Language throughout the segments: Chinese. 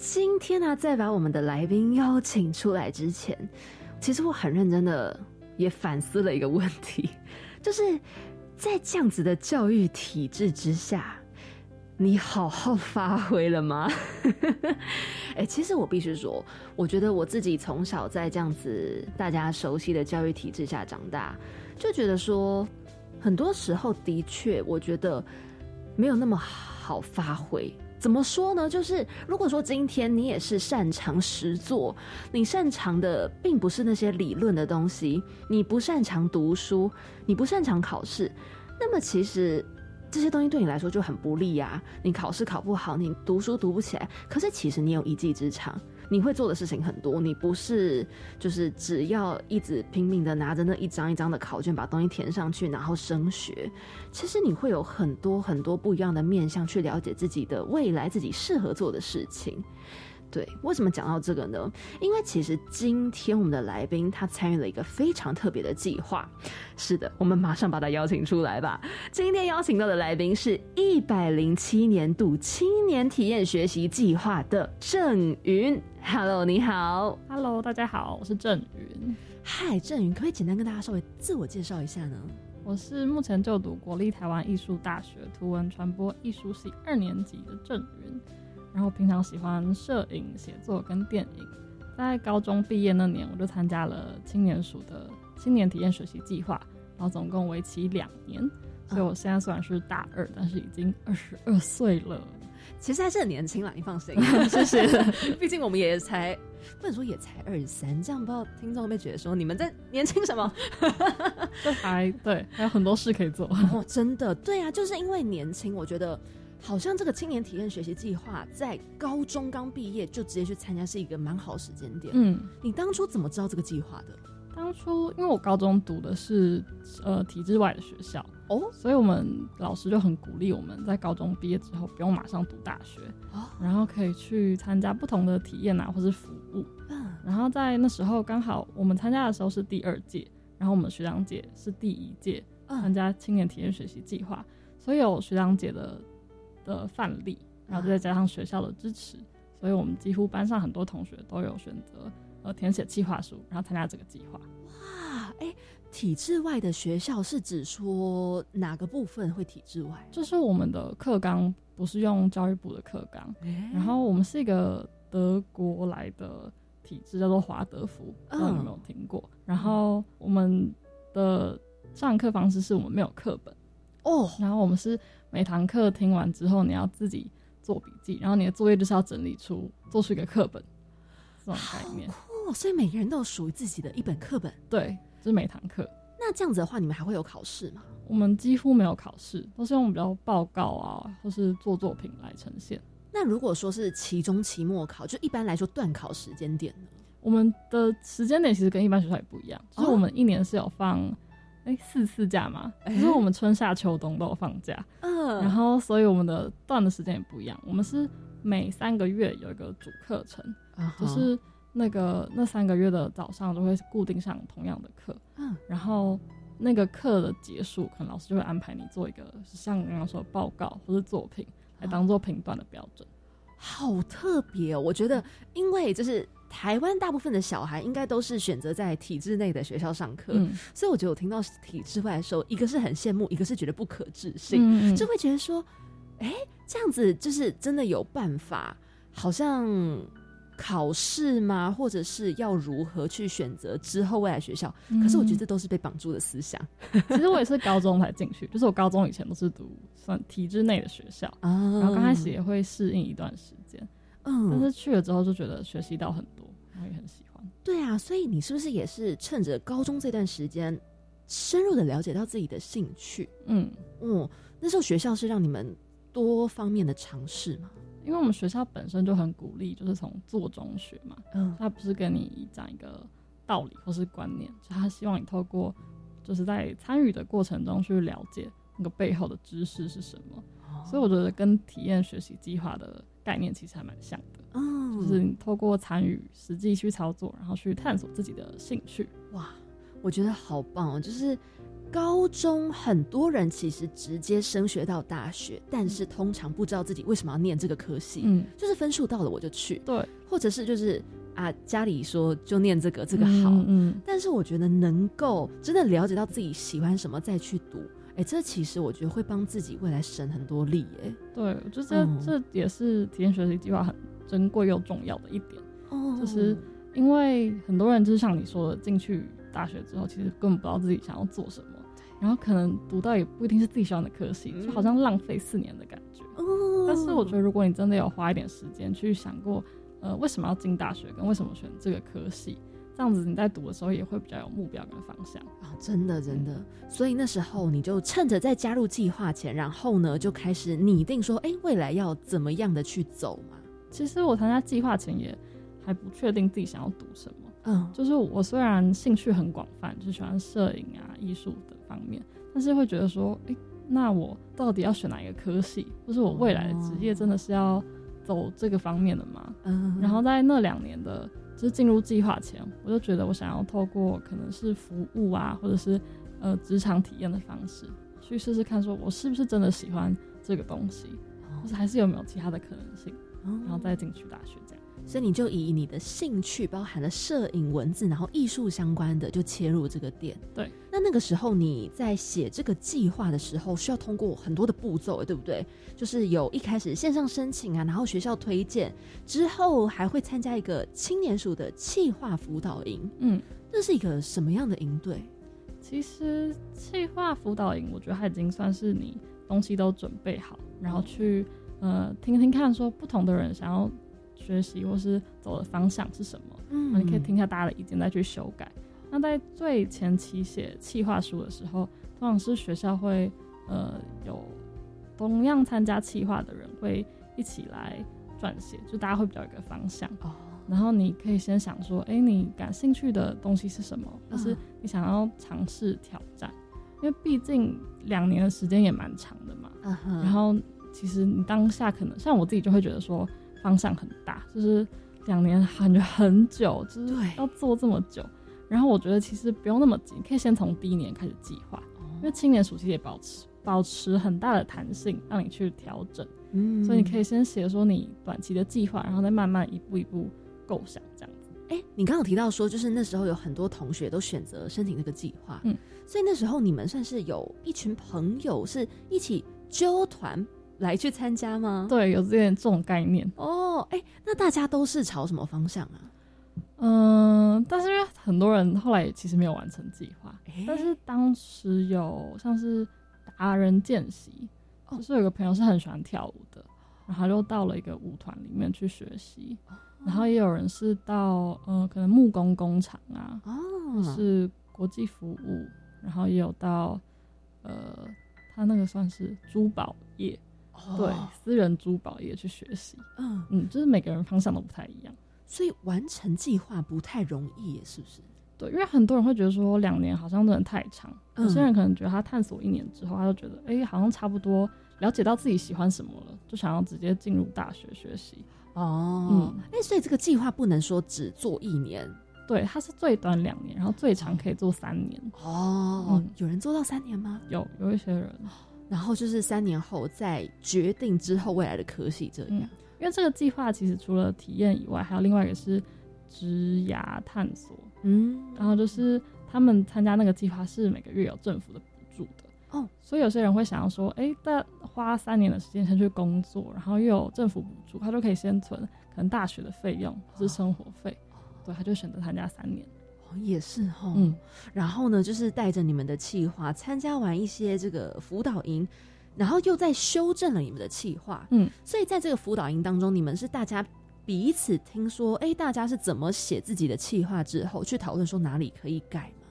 今天呢，在把我们的来宾邀请出来之前，其实我很认真的也反思了一个问题，就是在这样子的教育体制之下，你好好发挥了吗？哎，其实我必须说，我觉得我自己从小在这样子大家熟悉的教育体制下长大，就觉得说，很多时候的确，我觉得没有那么好发挥。怎么说呢？就是如果说今天你也是擅长实作，你擅长的并不是那些理论的东西，你不擅长读书，你不擅长考试，那么其实这些东西对你来说就很不利啊。你考试考不好，你读书读不起来，可是其实你有一技之长。你会做的事情很多，你不是就是只要一直拼命的拿着那一张一张的考卷把东西填上去，然后升学。其实你会有很多很多不一样的面向去了解自己的未来，自己适合做的事情。对，为什么讲到这个呢？因为其实今天我们的来宾他参与了一个非常特别的计划。是的，我们马上把他邀请出来吧。今天邀请到的来宾是一百零七年度青年体验学习计划的郑云。Hello，你好。Hello，大家好，我是郑云。嗨，郑云，可以简单跟大家稍微自我介绍一下呢？我是目前就读国立台湾艺术大学图文传播艺术系二年级的郑云。然后平常喜欢摄影、写作跟电影，在高中毕业那年，我就参加了青年署的青年体验学习计划，然后总共为期两年，所以我现在虽然是大二，但是已经二十二岁了，其实还是很年轻啦，你放心，谢谢。毕竟我们也才不能说也才二十三，这样不知道听众会不会觉得说你们在年轻什么？这还对，还有很多事可以做哦，真的，对啊，就是因为年轻，我觉得。好像这个青年体验学习计划在高中刚毕业就直接去参加是一个蛮好时间点。嗯，你当初怎么知道这个计划的？当初因为我高中读的是呃体制外的学校哦，所以我们老师就很鼓励我们在高中毕业之后不用马上读大学哦，然后可以去参加不同的体验啊或是服务。嗯，然后在那时候刚好我们参加的时候是第二届，然后我们学长姐是第一届参加青年体验学习计划，所以有学长姐的。的范例，然后再加上学校的支持，所以我们几乎班上很多同学都有选择呃填写计划书，然后参加这个计划。哇，哎，体制外的学校是指说哪个部分会体制外？就是我们的课纲不是用教育部的课纲，然后我们是一个德国来的体制，叫做华德福，不知道你有没有听过？然后我们的上课方式是我们没有课本哦，然后我们是。每堂课听完之后，你要自己做笔记，然后你的作业就是要整理出做出一个课本，这种概念。酷，所以每个人都有属于自己的一本课本。对，就是每堂课。那这样子的话，你们还会有考试吗？我们几乎没有考试，都是用比较报告啊，或是做作品来呈现。那如果说是期中、期末考，就一般来说断考时间点呢？我们的时间点其实跟一般学校也不一样，就是我们一年是有放。哎，四次假嘛，可是我们春夏秋冬都有放假，嗯，然后所以我们的段的时间也不一样。我们是每三个月有一个主课程，就是那个那三个月的早上都会固定上同样的课，嗯，然后那个课的结束，可能老师就会安排你做一个像刚刚说的报告或者作品，来当做评断的标准。好特别哦，我觉得，因为就是。台湾大部分的小孩应该都是选择在体制内的学校上课，所以我觉得我听到体制外的时候，一个是很羡慕，一个是觉得不可置信，就会觉得说，哎，这样子就是真的有办法，好像考试吗？或者是要如何去选择之后未来学校？可是我觉得这都是被绑住的思想。其实我也是高中才进去，就是我高中以前都是读算体制内的学校，然后刚开始也会适应一段时间。嗯，但是去了之后就觉得学习到很多，然后也很喜欢。对啊，所以你是不是也是趁着高中这段时间，深入的了解到自己的兴趣？嗯嗯，那时候学校是让你们多方面的尝试嘛？因为我们学校本身就很鼓励，就是从做中学嘛，嗯，他不是跟你讲一个道理或是观念，就他希望你透过就是在参与的过程中去了解那个背后的知识是什么，所以我觉得跟体验学习计划的概念其实还蛮像的，嗯，就是你透过参与实际去操作，然后去探索自己的兴趣，哇，我觉得好棒哦，就是。高中很多人其实直接升学到大学，但是通常不知道自己为什么要念这个科系，嗯，就是分数到了我就去，对，或者是就是啊家里说就念这个这个好，嗯，但是我觉得能够真的了解到自己喜欢什么再去读，哎，这其实我觉得会帮自己未来省很多力，哎，对，我觉得这也是体验学习计划很珍贵又重要的一点，哦，就是因为很多人就是像你说的，进去大学之后，其实根本不知道自己想要做什么。然后可能读到也不一定是自己喜欢的科系，就好像浪费四年的感觉。但是我觉得，如果你真的有花一点时间去想过，呃，为什么要进大学，跟为什么选这个科系，这样子你在读的时候也会比较有目标跟方向啊！真的真的。所以那时候你就趁着在加入计划前，然后呢就开始拟定说，哎，未来要怎么样的去走嘛？其实我参加计划前也还不确定自己想要读什么。嗯，就是我虽然兴趣很广泛，就喜欢摄影啊、艺术等方面，但是会觉得说，哎，那我到底要选哪一个科系？或是我未来的职业真的是要走这个方面的吗？嗯。然后在那两年的，就是进入计划前，我就觉得我想要透过可能是服务啊，或者是呃职场体验的方式，去试试看，说我是不是真的喜欢这个东西，或是还是有没有其他的可能性，然后再进去大学。所以你就以你的兴趣，包含了摄影、文字，然后艺术相关的，就切入这个点。对。那那个时候你在写这个计划的时候，需要通过很多的步骤，对不对？就是有一开始线上申请啊，然后学校推荐，之后还会参加一个青年署的企划辅导营。嗯，这是一个什么样的营队？其实企划辅导营，我觉得它已经算是你东西都准备好，然后去呃听听看，说不同的人想要。学习或是走的方向是什么？嗯，你可以听一下大家的意见再去修改。那在最前期写企划书的时候，通常是学校会呃有同样参加企划的人会一起来撰写，就大家会比较有一个方向。哦，然后你可以先想说，哎，你感兴趣的东西是什么？或是你想要尝试挑战？因为毕竟两年的时间也蛮长的嘛。然后其实你当下可能像我自己就会觉得说。方向很大，就是两年感觉很久，就是要做这么久。然后我觉得其实不用那么急，可以先从第一年开始计划，因为青年暑期也保持保持很大的弹性，让你去调整。嗯，所以你可以先写说你短期的计划，然后再慢慢一步一步构想这样子。哎，你刚刚提到说，就是那时候有很多同学都选择申请这个计划，嗯，所以那时候你们算是有一群朋友是一起纠团。来去参加吗？对，有这点这种概念哦。哎，那大家都是朝什么方向啊？嗯，但是因为很多人后来其实没有完成计划，但是当时有像是达人见习，就是有个朋友是很喜欢跳舞的，然后就到了一个舞团里面去学习，然后也有人是到嗯，可能木工工厂啊，哦，是国际服务，然后也有到呃，他那个算是珠宝业。对，私人珠宝业去学习，嗯嗯，就是每个人方向都不太一样，所以完成计划不太容易，是不是？对，因为很多人会觉得说两年好像真的太长，有些人可能觉得他探索一年之后，他就觉得哎，好像差不多了解到自己喜欢什么了，就想要直接进入大学学习。哦，嗯，哎，所以这个计划不能说只做一年，对，它是最短两年，然后最长可以做三年。哦，有人做到三年吗？有，有一些人。然后就是三年后再决定之后未来的科系这样，因为这个计划其实除了体验以外，还有另外一个是职涯探索。嗯，然后就是他们参加那个计划是每个月有政府的补助的哦，所以有些人会想要说，哎，但花三年的时间先去工作，然后又有政府补助，他就可以先存可能大学的费用或是生活费，对，他就选择参加三年。也是哈，嗯，然后呢，就是带着你们的企划参加完一些这个辅导营，然后又在修正了你们的企划，嗯，所以在这个辅导营当中，你们是大家彼此听说，哎，大家是怎么写自己的企划之后，去讨论说哪里可以改吗？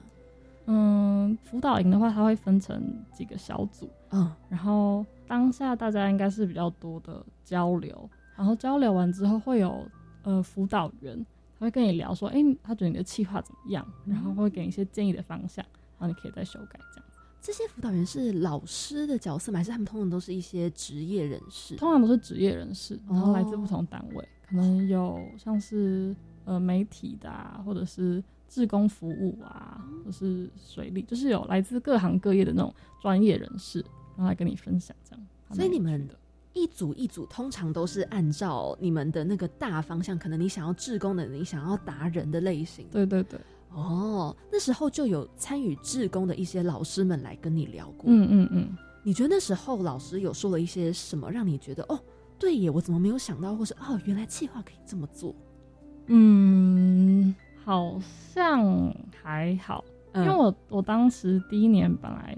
嗯，辅导营的话，它会分成几个小组，嗯，然后当下大家应该是比较多的交流，然后交流完之后会有呃辅导员，他会跟你聊说，哎，他觉得你的计划怎么样，然后会给你一些建议的方向，然后你可以再修改这样。这些辅导员是老师的角色吗？还是他们通常都是一些职业人士？通常都是职业人士，然后来自不同单位，可能有像是呃媒体的，啊，或者是志工服务啊，或是水利，就是有来自各行各业的那种专业人士，然后来跟你分享这样。所以你们的一组一组通常都是按照你们的那个大方向，可能你想要志工的，你想要达人的类型。对对对。哦，那时候就有参与志工的一些老师们来跟你聊过。嗯嗯嗯，你觉得那时候老师有说了一些什么，让你觉得哦，对耶，我怎么没有想到，或是哦，原来计划可以这么做？嗯，好像还好，因为我我当时第一年本来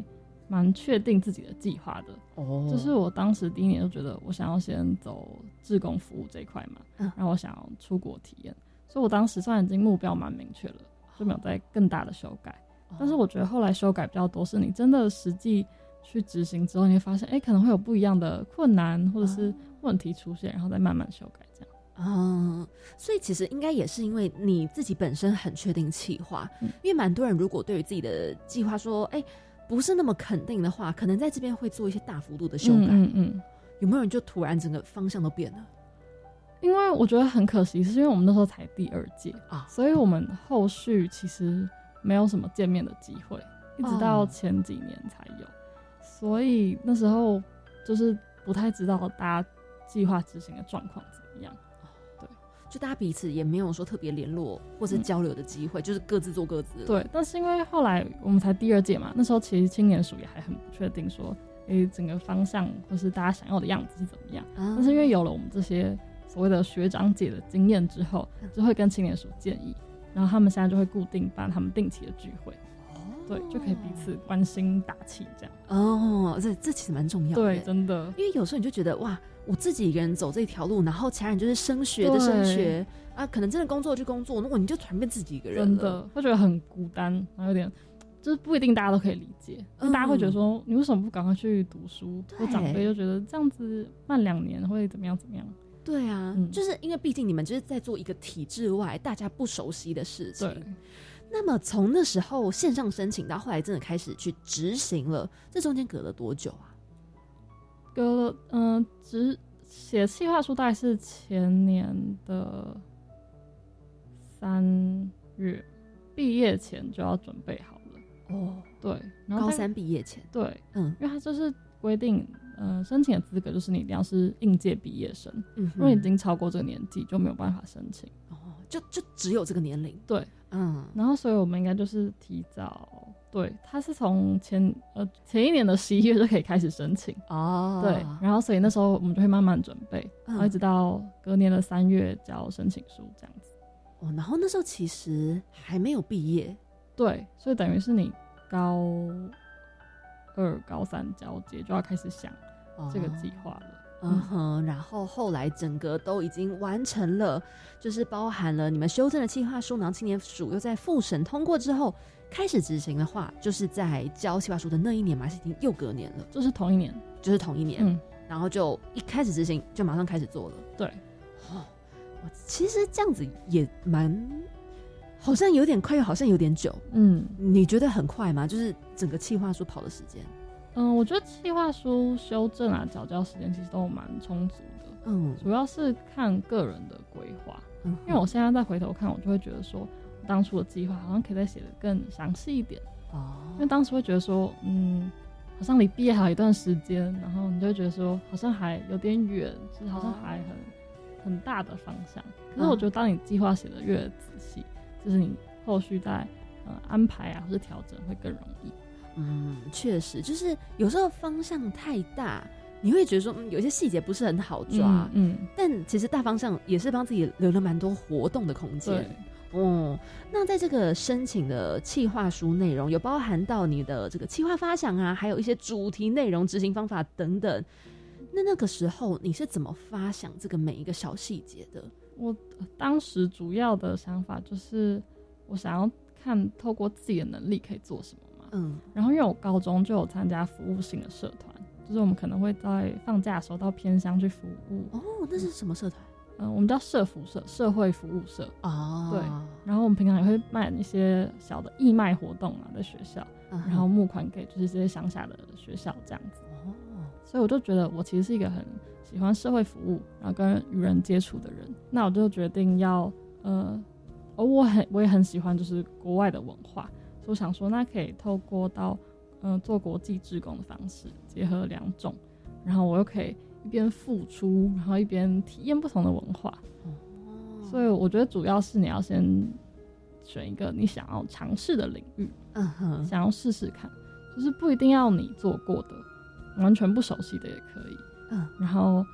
蛮确定自己的计划的。哦，就是我当时第一年就觉得我想要先走志工服务这一块嘛，然后我想要出国体验，所以我当时算已经目标蛮明确了。就没有再更大的修改，但是我觉得后来修改比较多，是你真的实际去执行之后，你会发现，哎，可能会有不一样的困难或者是问题出现，然后再慢慢修改这样。嗯，所以其实应该也是因为你自己本身很确定计划，因为蛮多人如果对于自己的计划说，哎，不是那么肯定的话，可能在这边会做一些大幅度的修改。嗯嗯，有没有人就突然整个方向都变了？因为我觉得很可惜，是因为我们那时候才第二届啊，所以我们后续其实没有什么见面的机会，一直到前几年才有，所以那时候就是不太知道大家计划执行的状况怎么样。对，就大家彼此也没有说特别联络或者交流的机会，就是各自做各自。对，但是因为后来我们才第二届嘛，那时候其实青年署也还很不确定说，诶，整个方向或是大家想要的样子是怎么样。但是因为有了我们这些。所谓的学长姐的经验之后，就会跟青年署建议，然后他们现在就会固定办他们定期的聚会，对，就可以彼此关心打气这样。哦，这这其实蛮重要的，对，真的，因为有时候你就觉得哇，我自己一个人走这条路，然后其他人就是升学的升学啊，可能真的工作就工作，如果你就全变自己一个人，真的会觉得很孤单，然后有点就是不一定大家都可以理解，大家会觉得说你为什么不赶快去读书？我长辈就觉得这样子慢两年会怎么样怎么样？对啊，就是因为毕竟你们就是在做一个体制外大家不熟悉的事情。对。那么从那时候线上申请到后来真的开始去执行了，这中间隔了多久啊？隔了嗯，只写计划书大概是前年的三月，毕业前就要准备好了。哦，对，高三毕业前。对，嗯，因为他就是规定。呃，申请的资格就是你一定要是应届毕业生，嗯，因为已经超过这个年纪就没有办法申请。哦，就就只有这个年龄。对，嗯，然后所以我们应该就是提早，对，他是从前呃前一年的十一月就可以开始申请。哦，对，然后所以那时候我们就会慢慢准备，然后一直到隔年的三月交申请书这样子。哦，然后那时候其实还没有毕业。对，所以等于是你高。二高三交接就要开始想这个计划了，嗯哼，然后后来整个都已经完成了，就是包含了你们修正的计划书，然后青年署又在复审通过之后开始执行的话，就是在交计划书的那一年嘛，是已经又隔年了，就是同一年，就是同一年，嗯，然后就一开始执行就马上开始做了，对，哦，我其实这样子也蛮。好像有点快，又好像有点久。嗯，你觉得很快吗？就是整个计划书跑的时间。嗯，我觉得计划书修正啊、早教时间其实都蛮充足的。嗯，主要是看个人的规划。嗯，因为我现在再回头看，我就会觉得说，当初的计划好像可以再写的更详细一点。哦。因为当时会觉得说，嗯，好像离毕业还有一段时间，然后你就会觉得说，好像还有点远，就是好像还很很大的方向。可是我觉得，当你计划写的越仔细。就是你后续在呃安排啊，或者调整会更容易。嗯，确实，就是有时候方向太大，你会觉得说，嗯，有些细节不是很好抓。嗯，但其实大方向也是帮自己留了蛮多活动的空间。哦，那在这个申请的企划书内容，有包含到你的这个企划发想啊，还有一些主题内容、执行方法等等。那那个时候你是怎么发想这个每一个小细节的？我当时主要的想法就是，我想要看透过自己的能力可以做什么嘛。嗯。然后因为我高中就有参加服务性的社团，就是我们可能会在放假的时候到偏乡去服务。哦，那是什么社团？嗯，我们叫社服社，社会服务社。哦，对。然后我们平常也会办一些小的义卖活动啊，在学校，然后募款给就是这些乡下的学校这样子。哦。所以我就觉得我其实是一个很喜欢社会服务，然后跟与人接触的人。那我就决定要呃，哦，我很我也很喜欢就是国外的文化，我想说那可以透过到嗯做国际志工的方式结合两种，然后我又可以。一边付出，然后一边体验不同的文化。所以我觉得主要是你要先选一个你想要尝试的领域，嗯哼，想要试试看，就是不一定要你做过的，完全不熟悉的也可以。嗯，然后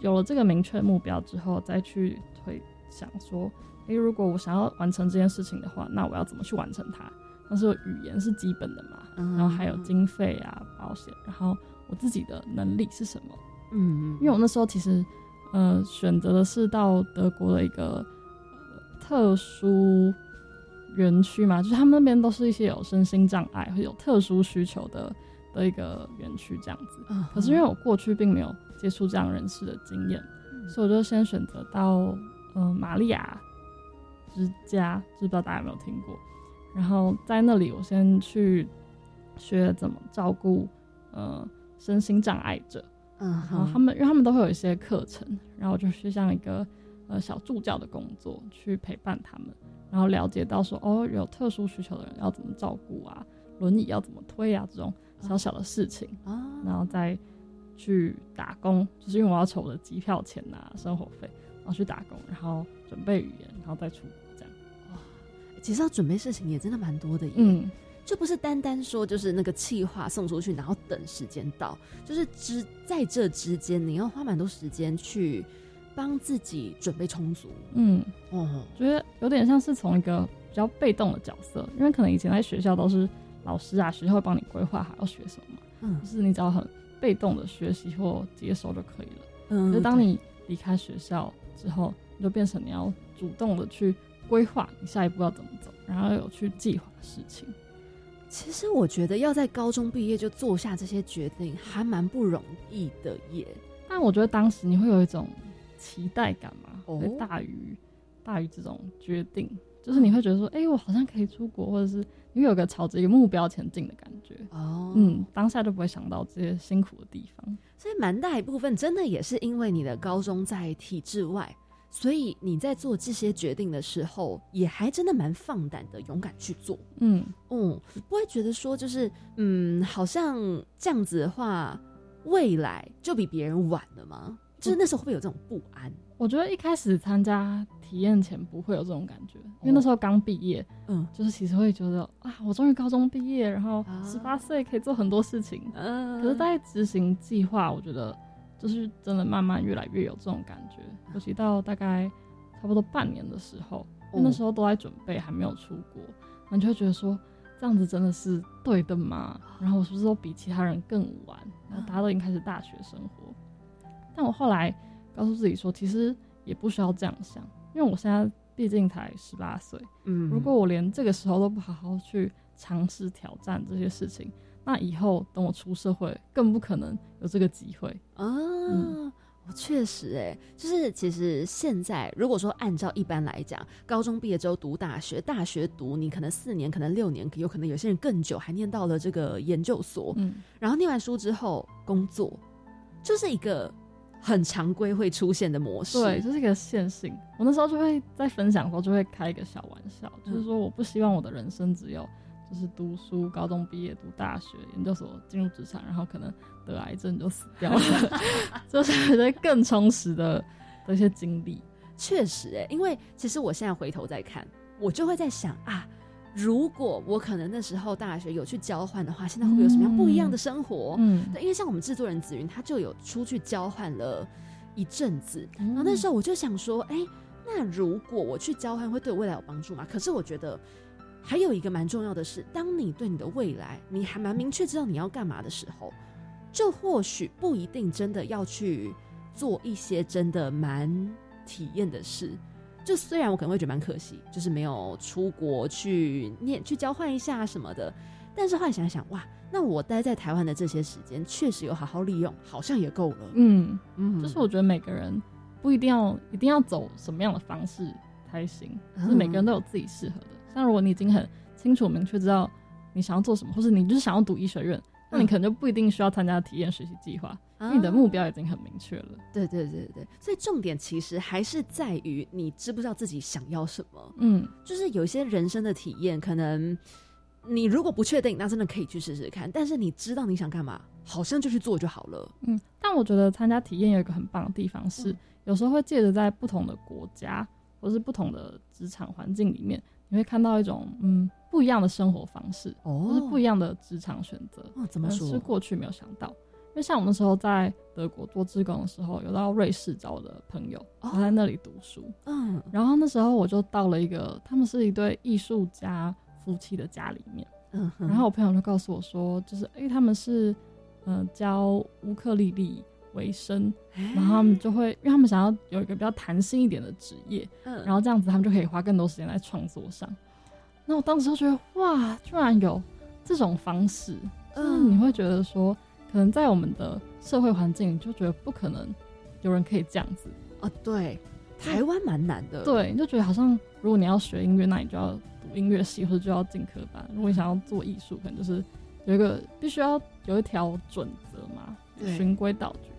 有了这个明确目标之后，再去推想说，诶，如果我想要完成这件事情的话，那我要怎么去完成它？但是语言是基本的嘛，然后还有经费啊、保险，然后我自己的能力是什么？嗯，因为我那时候其实，呃，选择的是到德国的一个特殊园区嘛，就是他们那边都是一些有身心障碍或有特殊需求的的一个园区这样子。可是因为我过去并没有接触这样人士的经验，所以我就先选择到呃玛利亚之家，不知道大家有没有听过。然后在那里，我先去学怎么照顾呃身心障碍者。嗯，然后他们，因为他们都会有一些课程，然后就是像一个呃小助教的工作，去陪伴他们，然后了解到说，哦，有特殊需求的人要怎么照顾啊，轮椅要怎么推啊，这种小小的事情啊，然后再去打工，就是因为我要筹我的机票钱呐，生活费，然后去打工，然后准备语言，然后再出国其实要准备事情也真的蛮多的，嗯。就不是单单说就是那个气话送出去，然后等时间到，就是之在这之间，你要花蛮多时间去帮自己准备充足。嗯，哦，觉得有点像是从一个比较被动的角色，因为可能以前在学校都是老师啊，学校会帮你规划好要学什么，嗯，就是你只要很被动的学习或接收就可以了。嗯，就当你离开学校之后，你就变成你要主动的去规划你下一步要怎么走，然后有去计划事情。其实我觉得要在高中毕业就做下这些决定，还蛮不容易的耶。但我觉得当时你会有一种期待感嘛，会大于大于这种决定，就是你会觉得说，哎，我好像可以出国，或者是你会有个朝着一个目标前进的感觉。哦，嗯，当下就不会想到这些辛苦的地方。所以蛮大一部分真的也是因为你的高中在体制外。所以你在做这些决定的时候，也还真的蛮放胆的，勇敢去做。嗯嗯，不会觉得说就是嗯，好像这样子的话，未来就比别人晚了吗？就是那时候会不会有这种不安？我觉得一开始参加体验前不会有这种感觉，因为那时候刚毕业，嗯，就是其实会觉得啊，我终于高中毕业，然后十八岁可以做很多事情。嗯，可是在执行计划，我觉得。就是真的慢慢越来越有这种感觉，尤其到大概差不多半年的时候，那时候都在准备，还没有出国，你就会觉得说这样子真的是对的吗？然后我是不是都比其他人更晚？然后大家都已经开始大学生活，但我后来告诉自己说，其实也不需要这样想，因为我现在毕竟才十八岁，嗯，如果我连这个时候都不好好去尝试挑战这些事情。那以后等我出社会，更不可能有这个机会啊！我确实哎，就是其实现在如果说按照一般来讲，高中毕业之后读大学，大学读你可能四年，可能六年，有可能有些人更久，还念到了这个研究所。嗯，然后念完书之后工作，就是一个很常规会出现的模式。对，就是一个线性。我那时候就会在分享的时候就会开一个小玩笑，就是说我不希望我的人生只有。就是读书，高中毕业，读大学，研究所，进入职场，然后可能得癌症就死掉了，就是觉得更充实的的一些经历。确实，哎，因为其实我现在回头再看，我就会在想啊，如果我可能那时候大学有去交换的话，现在会不会有什么样不一样的生活？嗯，对，因为像我们制作人紫云，他就有出去交换了一阵子，然后那时候我就想说，哎，那如果我去交换，会对我未来有帮助吗？可是我觉得。还有一个蛮重要的是，当你对你的未来你还蛮明确知道你要干嘛的时候，就或许不一定真的要去做一些真的蛮体验的事。就虽然我可能会觉得蛮可惜，就是没有出国去念去交换一下什么的，但是后来想想，哇，那我待在台湾的这些时间，确实有好好利用，好像也够了。嗯嗯，就是我觉得每个人不一定要一定要走什么样的方式才行，就是每个人都有自己适合的。像如果你已经很清楚明确知道你想要做什么，或是你就是想要读医学院，那你可能就不一定需要参加体验学习计划。你的目标已经很明确了，对对对对，所以重点其实还是在于你知不知道自己想要什么。嗯，就是有一些人生的体验，可能你如果不确定，那真的可以去试试看。但是你知道你想干嘛，好像就去做就好了。嗯，但我觉得参加体验有一个很棒的地方是，有时候会借着在不同的国家或是不同的职场环境里面，你会看到一种嗯不一样的生活方式，就是不一样的职场选择。哦，怎么说？是过去没有想到。因为像我们那时候在德国做志工的时候，有到瑞士找我的朋友，他在那里读书。嗯，然后那时候我就到了一个他们是一对艺术家夫妻的家里面。嗯，然后我朋友就告诉我说，就是哎，他们是嗯教乌克丽丽为生，然后他们就会，因为他们想要有一个比较弹性一点的职业，嗯，然后这样子他们就可以花更多时间在创作上。那我当时就觉得哇，居然有这种方式，嗯，你会觉得说。可能在我们的社会环境，就觉得不可能有人可以这样子啊。对，台湾蛮难的。对，你就觉得好像如果你要学音乐，那你就要读音乐系或者就要进科班。如果你想要做艺术，可能就是有一个必须要有一条准则嘛，循规蹈矩。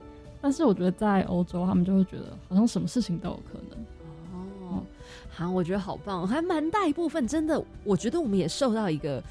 但是我觉得在欧洲，他们就会觉得好像什么事情都有可能。哦，好，我觉得好棒，还蛮大一部分。真的，我觉得我们也受到一个。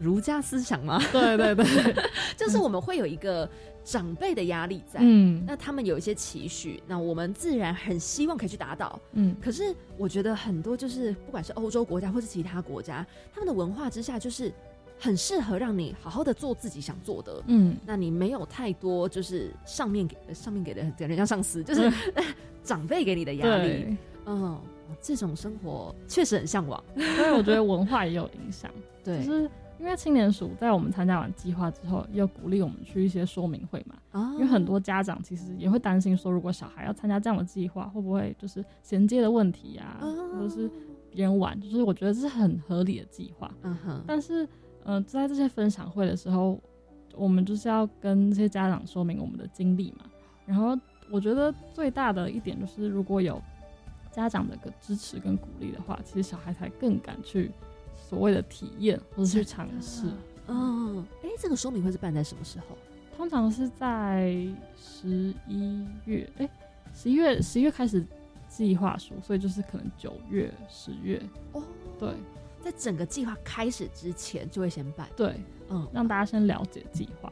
儒家思想嘛？对对对，就是我们会有一个长辈的压力在，嗯，那他们有一些期许，那我们自然很希望可以去达到，嗯。可是我觉得很多就是不管是欧洲国家或是其他国家，他们的文化之下就是很适合让你好好的做自己想做的，嗯。那你没有太多就是上面给上面给的给人家上司，就是 长辈给你的压力，嗯，这种生活确实很向往，所以我觉得文化也有影响，对，就是。因为青年署在我们参加完计划之后，又鼓励我们去一些说明会嘛。啊，因为很多家长其实也会担心说，如果小孩要参加这样的计划，会不会就是衔接的问题呀，或者是别人玩？就是我觉得这是很合理的计划。嗯哼。但是，呃，在这些分享会的时候，我们就是要跟这些家长说明我们的经历嘛。然后，我觉得最大的一点就是，如果有家长的个支持跟鼓励的话，其实小孩才更敢去。所谓的体验或者去尝试，嗯，哎，这个说明会是办在什么时候？通常是在十一月，哎，十一月十一月开始计划书，所以就是可能九月、十月哦。对，在整个计划开始之前就会先办，对，嗯，让大家先了解计划，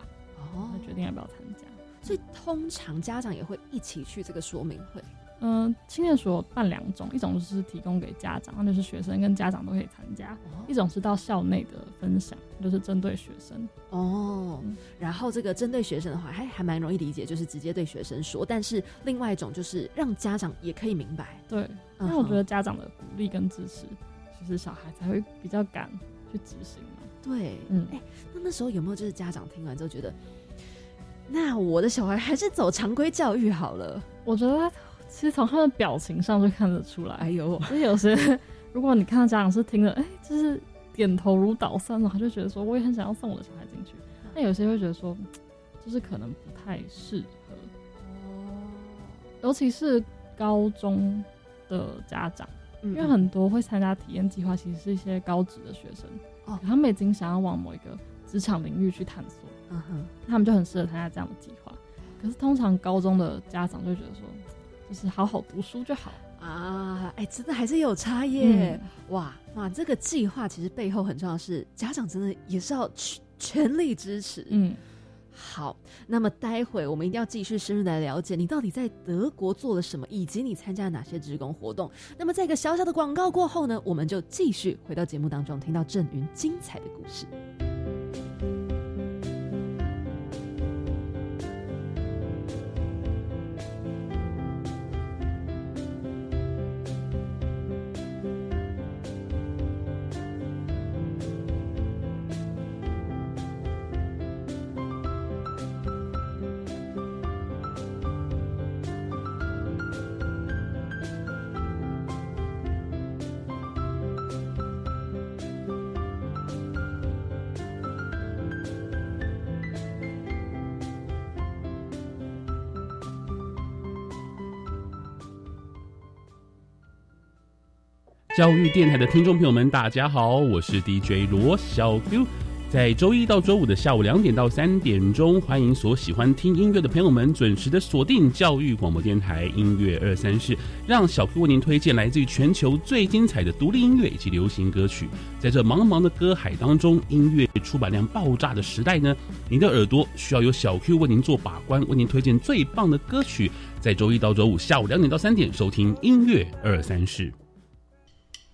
哦，决定要不要参加。所以通常家长也会一起去这个说明会。嗯，青年所办两种，一种就是提供给家长，那就是学生跟家长都可以参加；一种是到校内的分享，就是针对学生。哦，然后这个针对学生的话，还还蛮容易理解，就是直接对学生说。但是另外一种就是让家长也可以明白。对，因为我觉得家长的鼓励跟支持，其实小孩才会比较敢去执行嘛。对，嗯，哎，那那时候有没有就是家长听完之后觉得，那我的小孩还是走常规教育好了？我觉得。其实从他的表情上就看得出来，哎呦，就是有些 如果你看到家长是听了，哎，就是点头如捣蒜的话，就觉得说我也很想要送我的小孩进去。那有些会觉得说，就是可能不太适合哦，尤其是高中的家长，因为很多会参加体验计划，其实是一些高职的学生哦，他们已经想要往某一个职场领域去探索，嗯哼，他们就很适合参加这样的计划。可是通常高中的家长就觉得说。就是好好读书就好啊！哎，真的还是有差耶！哇哇，这个计划其实背后很重要，是家长真的也是要全全力支持。嗯，好，那么待会我们一定要继续深入的了解你到底在德国做了什么，以及你参加了哪些职工活动。那么在一个小小的广告过后呢，我们就继续回到节目当中，听到郑云精彩的故事。教育电台的听众朋友们，大家好，我是 DJ 罗小 Q。在周一到周五的下午两点到三点钟，欢迎所喜欢听音乐的朋友们准时的锁定教育广播电台音乐二三室，让小 Q 为您推荐来自于全球最精彩的独立音乐以及流行歌曲。在这茫茫的歌海当中，音乐出版量爆炸的时代呢，您的耳朵需要有小 Q 为您做把关，为您推荐最棒的歌曲。在周一到周五下午两点到三点，收听音乐二三室。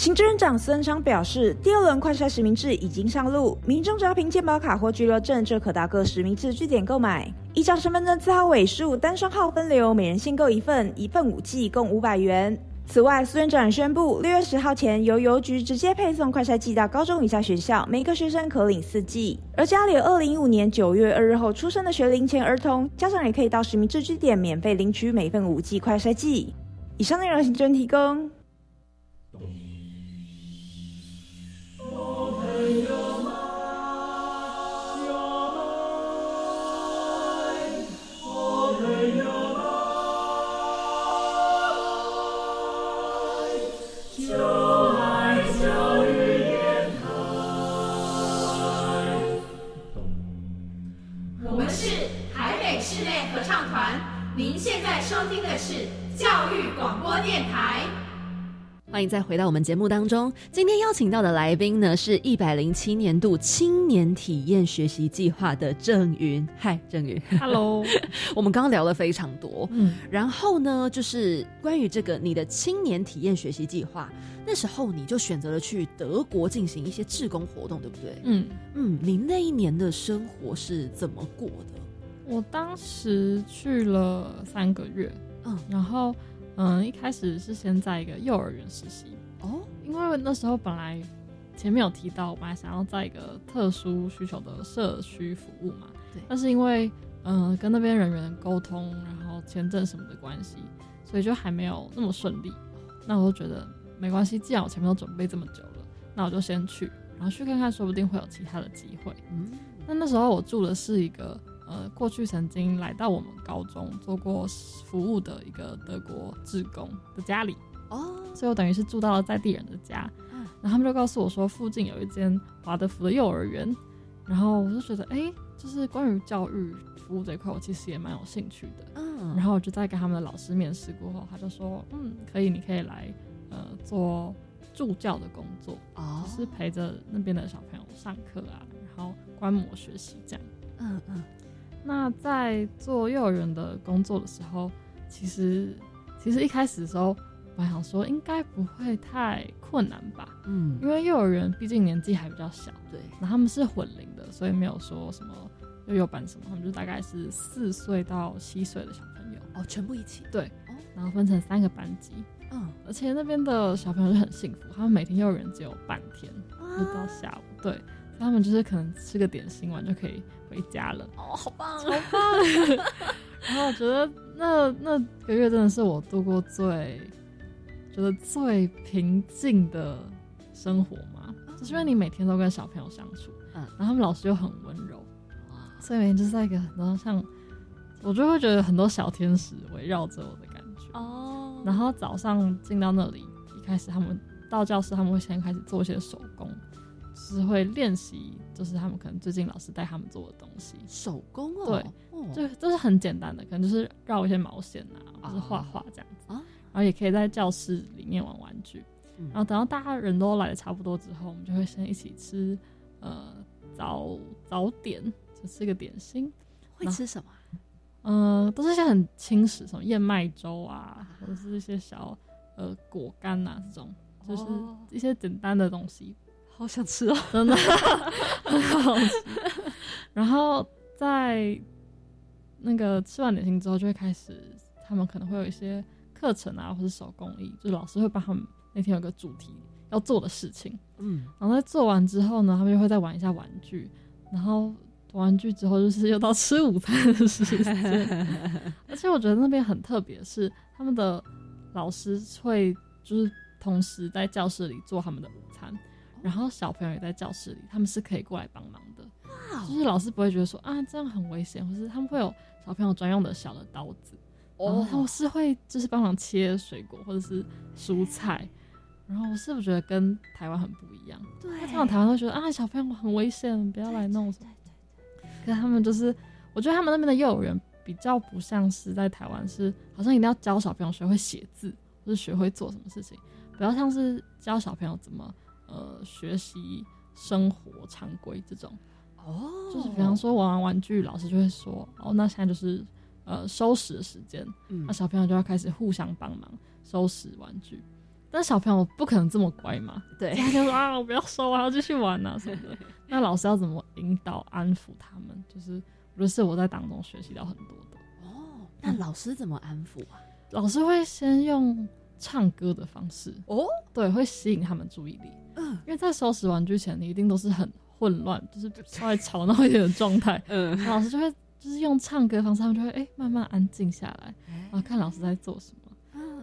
行政长孙昌表示，第二轮快筛实名制已经上路，民众只要凭健保卡或居留证，就可到各实名制据点购买。依照身份证字号尾数，单双号分流，每人限购一份，一份五剂，共五百元。此外，孙院长宣布，六月十号前由邮局直接配送快筛剂到高中以下学校，每个学生可领四剂。而家里二零一五年九月二日后出生的学龄前儿童，家长也可以到实名制据点免费领取每份五剂快筛剂。以上内容行政提供。欢迎再回到我们节目当中。今天邀请到的来宾呢，是一百零七年度青年体验学习计划的郑云。嗨，郑云，Hello。我们刚刚聊了非常多，嗯，然后呢，就是关于这个你的青年体验学习计划，那时候你就选择了去德国进行一些志工活动，对不对？嗯嗯，你那一年的生活是怎么过的？我当时去了三个月，嗯，然后。嗯，一开始是先在一个幼儿园实习哦，因为那时候本来前面有提到，我本来想要在一个特殊需求的社区服务嘛，对。但是因为嗯跟那边人员沟通，然后签证什么的关系，所以就还没有那么顺利。那我就觉得没关系，既然我前面都准备这么久了，那我就先去，然后去看看，说不定会有其他的机会。嗯，那那时候我住的是一个。呃，过去曾经来到我们高中做过服务的一个德国志工的家里哦，所以我等于是住到了在地人的家，然后他们就告诉我说，附近有一间华德福的幼儿园，然后我就觉得，哎，就是关于教育服务这一块，我其实也蛮有兴趣的，嗯，然后我就在跟他们的老师面试过后，他就说，嗯，可以，你可以来呃做助教的工作，哦，是陪着那边的小朋友上课啊，然后观摩学习这样，嗯嗯。那在做幼儿园的工作的时候，其实其实一开始的时候，我想说应该不会太困难吧，嗯，因为幼儿园毕竟年纪还比较小，对，那他们是混龄的，所以没有说什么幼幼班什么，他们就大概是四岁到七岁的小朋友，哦，全部一起，对，哦，然后分成三个班级，嗯，而且那边的小朋友就很幸福，他们每天幼儿园只有半天，就到下午，对。他们就是可能吃个点心完就可以回家了。哦，好棒，好棒！然后我觉得那那个月真的是我度过最觉得最平静的生活嘛，就是因为你每天都跟小朋友相处，嗯，然后他们老师又很温柔，哇，所以每天就是在一个很多像我就会觉得很多小天使围绕着我的感觉。哦。然后早上进到那里，一开始他们到教室，他们会先开始做一些手工。是会练习，就是他们可能最近老师带他们做的东西，手工哦，对，就都是很简单的，可能就是绕一些毛线啊，或者画画这样子。啊，然后也可以在教室里面玩玩具，然后等到大家人都来的差不多之后，我们就会先一起吃呃早早点，就吃个点心。会吃什么？嗯，都是一些很轻食，什么燕麦粥啊，或者是一些小呃果干啊这种，就是一些简单的东西。好想吃哦，真的？很好吃。然后在那个吃完点心之后，就会开始他们可能会有一些课程啊，或者手工艺，就是老师会帮他们那天有个主题要做的事情，嗯，然后在做完之后呢，他们又会再玩一下玩具，然后玩具之后就是又到吃午餐的时间，而且我觉得那边很特别，是他们的老师会就是同时在教室里做他们的午餐，然后小朋友也在教室里，他们是可以过来帮忙的，就是老师不会觉得说啊这样很危险，或是他们会有小朋友专用的小的刀子。哦，他们是会就是帮忙切水果或者是蔬菜，然后我是不是觉得跟台湾很不一样？对，通常台湾会觉得啊小朋友很危险，不要来弄什么。可是他们就是，我觉得他们那边的幼儿园比较不像是在台湾，是好像一定要教小朋友学会写字，或是学会做什么事情，不要像是教小朋友怎么呃学习生活常规这种。哦，就是比方说玩完玩具，老师就会说，哦，那现在就是。呃，收拾的时间，那小朋友就要开始互相帮忙收拾玩具。但小朋友不可能这么乖嘛，对，他就说啊，我不要收我，要继续玩啊什么的。那老师要怎么引导、安抚他们？就是我觉得是我在当中学习到很多的。哦，那老师怎么安抚啊？老师会先用唱歌的方式。哦，对，会吸引他们注意力。嗯，因为在收拾玩具前，你一定都是很混乱，就是稍微吵闹一点的状态。嗯，老师就会。就是用唱歌方式，他们就会哎慢慢安静下来，然后看老师在做什么，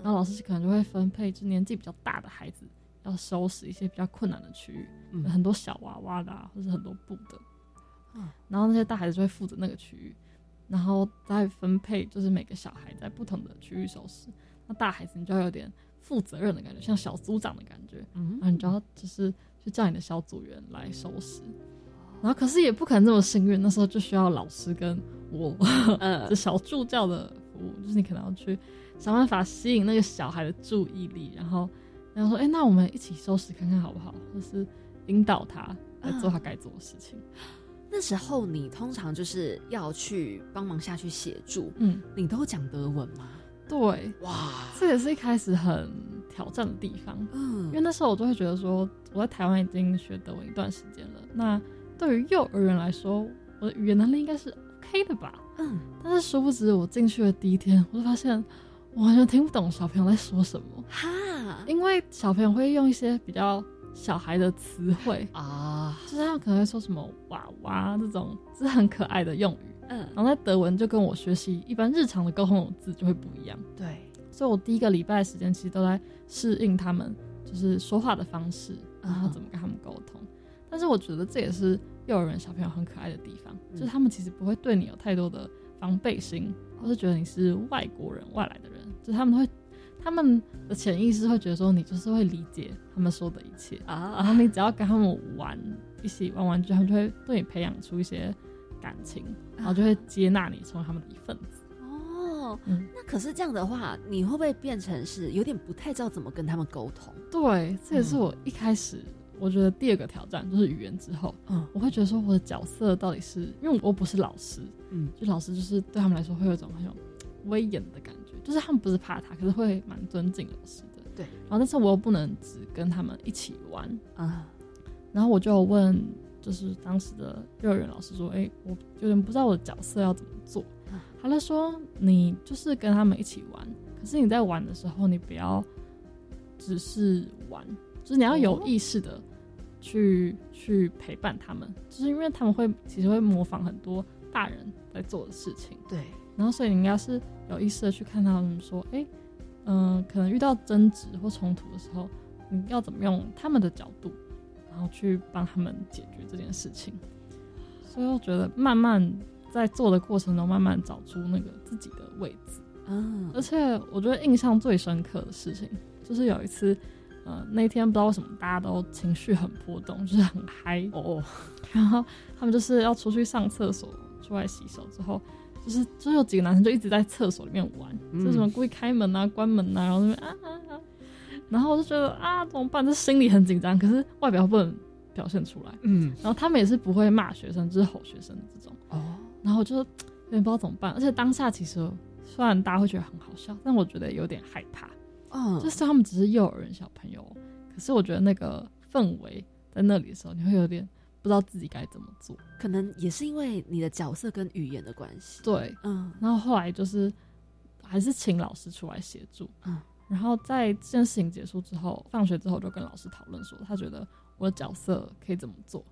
然后老师可能就会分配，就年纪比较大的孩子要收拾一些比较困难的区域，很多小娃娃的或者很多布的，嗯。然后那些大孩子就会负责那个区域，然后再分配就是每个小孩在不同的区域收拾，那大孩子你就要有点负责任的感觉，像小组长的感觉，然后你就要就是去叫你的小组员来收拾。然后可是也不可能这么幸运，那时候就需要老师跟我，嗯，小助教的服务，就是你可能要去想办法吸引那个小孩的注意力，然后然后说，哎，那我们一起收拾看看好不好？或是引导他来做他该做的事情。那时候你通常就是要去帮忙下去协助，嗯，你都讲德文吗？对，哇，这也是一开始很挑战的地方，嗯，因为那时候我就会觉得说，我在台湾已经学德文一段时间了，那。对于幼儿园来说，我的语言能力应该是 OK 的吧？嗯，但是殊不知我进去的第一天，我就发现我完全听不懂小朋友在说什么哈，因为小朋友会用一些比较小孩的词汇啊，就是他可能会说什么娃娃这种是很可爱的用语，嗯，然后在德文就跟我学习一般日常的沟通的字就会不一样，对，所以我第一个礼拜的时间其实都在适应他们就是说话的方式，然后怎么跟他们沟通。但是我觉得这也是幼儿园小朋友很可爱的地方，就是他们其实不会对你有太多的防备心，或是觉得你是外国人、外来的人，就是他们会他们的潜意识会觉得说你就是会理解他们说的一切啊，然后你只要跟他们玩一起玩玩具，他们就会对你培养出一些感情，然后就会接纳你成为他们的一份子。哦，那可是这样的话，你会不会变成是有点不太知道怎么跟他们沟通？对，这也是我一开始。我觉得第二个挑战就是语言之后，嗯，我会觉得说我的角色到底是因为我不是老师，嗯，就老师就是对他们来说会有一种很有威严的感觉，就是他们不是怕他，可是会蛮尊敬老师的，对。然后但是我又不能只跟他们一起玩啊，然后我就问就是当时的幼儿园老师说，哎，我有点不知道我的角色要怎么做，他就说你就是跟他们一起玩，可是你在玩的时候你不要只是玩。就是你要有意识的去去陪伴他们，就是因为他们会其实会模仿很多大人在做的事情，对。然后所以你应该是有意识的去看他们说，哎，嗯，可能遇到争执或冲突的时候，你要怎么用他们的角度，然后去帮他们解决这件事情。所以我觉得慢慢在做的过程中，慢慢找出那个自己的位置。嗯，而且我觉得印象最深刻的事情就是有一次。呃，那天不知道为什么大家都情绪很波动，就是很嗨哦。然后他们就是要出去上厕所，出来洗手之后，就是就有几个男生就一直在厕所里面玩，就什么故意开门啊、关门啊，然后那边啊啊啊。然后我就觉得啊，怎么办？这心里很紧张，可是外表不能表现出来。嗯。然后他们也是不会骂学生，就是吼学生的这种。哦。然后我就 有点不知道怎么办，而且当下其实虽然大家会觉得很好笑，但我觉得有点害怕。嗯，就是他们只是幼儿园小朋友，可是我觉得那个氛围在那里的时候，你会有点不知道自己该怎么做。可能也是因为你的角色跟语言的关系。对，嗯。然后后来就是还是请老师出来协助，嗯。然后在这件事情结束之后，放学之后就跟老师讨论说，他觉得我的角色可以怎么做。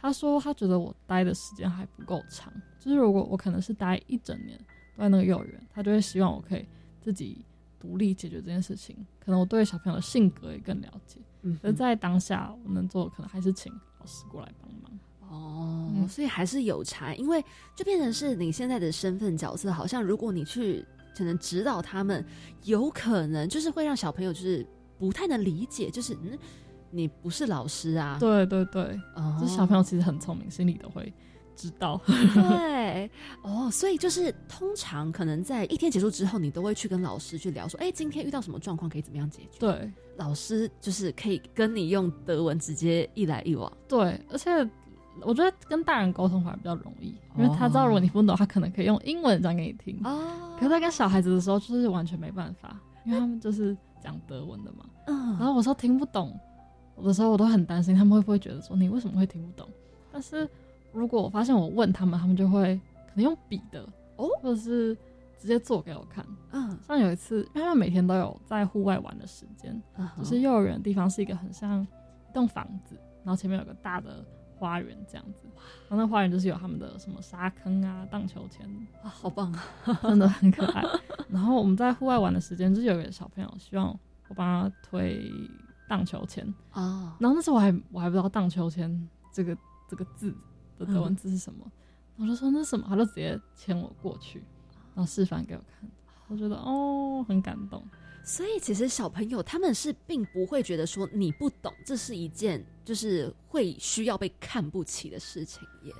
他说他觉得我待的时间还不够长，就是如果我可能是待一整年都在那个幼儿园，他就会希望我可以自己独立解决这件事情。可能我对小朋友的性格也更了解。嗯，而在当下我能做的可能还是请老师过来帮忙。哦，所以还是有差，因为就变成是你现在的身份角色，好像如果你去可能指导他们，有可能就是会让小朋友就是不太能理解，就是嗯。你不是老师啊？对对对，这小朋友其实很聪明，心里都会知道。对，哦，所以就是通常可能在一天结束之后，你都会去跟老师去聊，说，哎，今天遇到什么状况，可以怎么样解决？对，老师就是可以跟你用德文直接一来一往。对，而且我觉得跟大人沟通反而比较容易，因为他知道如果你不懂，他可能可以用英文讲给你听。哦，可是在跟小孩子的时候，就是完全没办法，因为他们就是讲德文的嘛。嗯，然后我说听不懂。有的时候我都很担心他们会不会觉得说你为什么会听不懂？但是如果我发现我问他们，他们就会可能用笔的哦，或者是直接做给我看。嗯，像有一次，因为他们每天都有在户外玩的时间，就是幼儿园的地方是一个很像一栋房子，然后前面有个大的花园这样子。然后那花园就是有他们的什么沙坑啊、荡秋千啊，好棒啊，真的很可爱。然后我们在户外玩的时间，就是有个小朋友希望我帮他推。荡秋千啊，然后那时候我还我还不知道荡秋千这个这个字的德文字是什么，我就说那什么，他就直接牵我过去，然后示范给我看，我觉得哦很感动。所以其实小朋友他们是并不会觉得说你不懂，这是一件就是会需要被看不起的事情耶。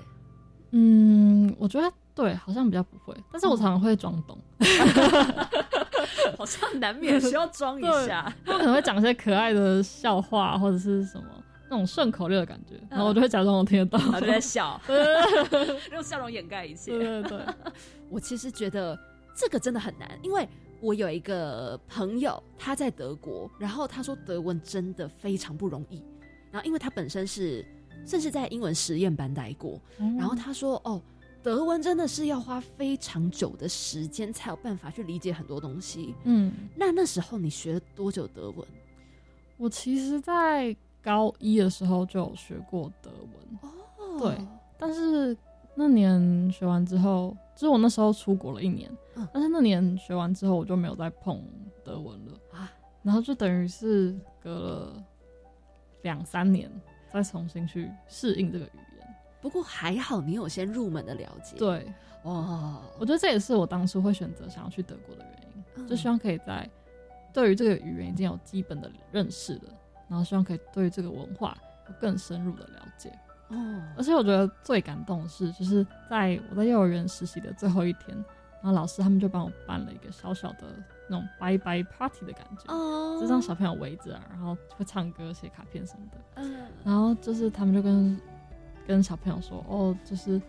嗯，我觉得对，好像比较不会，但是我常常会装懂。好像难免需要装一下，他可能会讲一些可爱的笑话或者是什么那种顺口溜的感觉，然后我就会假装我听得到，就在笑，用笑容掩盖一切。对对对，我其实觉得这个真的很难，因为我有一个朋友他在德国，然后他说德文真的非常不容易，然后因为他本身是甚至在英文实验班待过，然后他说哦。德文真的是要花非常久的时间才有办法去理解很多东西。嗯，那那时候你学了多久德文？我其实，在高一的时候就有学过德文。哦，对，但是那年学完之后，就是我那时候出国了一年，但是那年学完之后我就没有再碰德文了啊。然后就等于是隔了两三年，再重新去适应这个语言。不过还好，你有先入门的了解。对，哦，我觉得这也是我当初会选择想要去德国的原因，就希望可以在对于这个语言已经有基本的认识了，然后希望可以对于这个文化有更深入的了解。哦，而且我觉得最感动的是，就是在我在幼儿园实习的最后一天，然后老师他们就帮我办了一个小小的那种拜拜 party 的感觉，哦，就让小朋友围着，然后会唱歌、写卡片什么的。嗯，然后就是他们就跟跟小朋友说哦，就是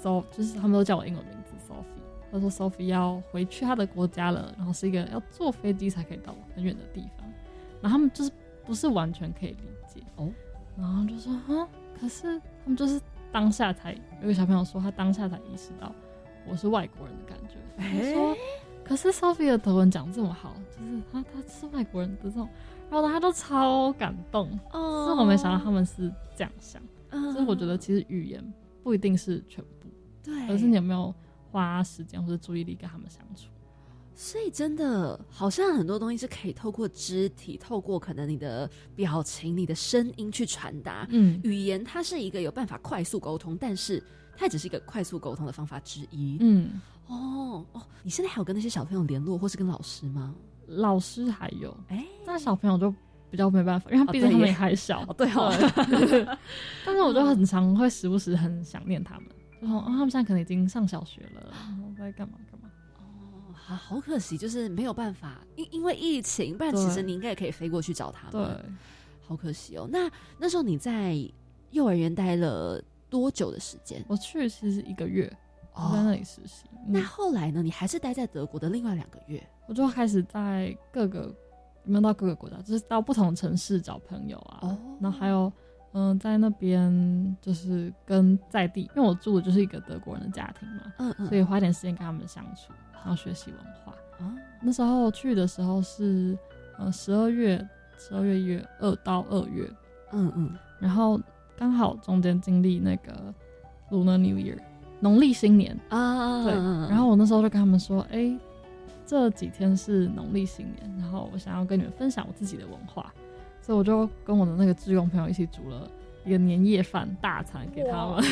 So，就是他们都叫我英文名字 Sophie。他说 Sophie 要回去他的国家了，然后是一个要坐飞机才可以到很远的地方。然后他们就是不是完全可以理解哦，然后就说啊，可是他们就是当下才有个小朋友说他当下才意识到我是外国人的感觉。他说，可是 Sophie 的德文讲这么好，就是他他是外国人的这种，然后他都超感动。哦，是我没想到他们是这样想。嗯所以我觉得，其实语言不一定是全部，对，而是你有没有花时间或者注意力跟他们相处。所以真的，好像很多东西是可以透过肢体、透过可能你的表情、你的声音去传达。嗯，语言它是一个有办法快速沟通，但是它只是一个快速沟通的方法之一。嗯，哦哦，你现在还有跟那些小朋友联络，或是跟老师吗？老师还有，哎，那小朋友就。比较没办法，因为毕竟他们也还小，对哦。但是我就很常会时不时很想念他们，然后他们现在可能已经上小学了，然后在干嘛干嘛。哦，好好可惜，就是没有办法，因因为疫情，不然其实你应该也可以飞过去找他们。对，好可惜哦。那那时候你在幼儿园待了多久的时间？我去其实一个月，在那里实习。那后来呢？你还是待在德国的另外两个月？我就开始在各个。有没有到各个国家？就是到不同城市找朋友啊。哦。然后还有，嗯，在那边就是跟在地，因为我住的就是一个德国人的家庭嘛。嗯嗯。所以花点时间跟他们相处，然后学习文化。啊，那时候去的时候是呃十二月十二月一月二到二月，嗯嗯，然后刚好中间经历那个 Lunar New Year 农历新年啊，对，然后我那时候就跟他们说，哎，这几天是农历新年，然后我想要跟你们分享我自己的文化，所以我就跟我的那个志工朋友一起煮了。一个年夜饭大餐给他们，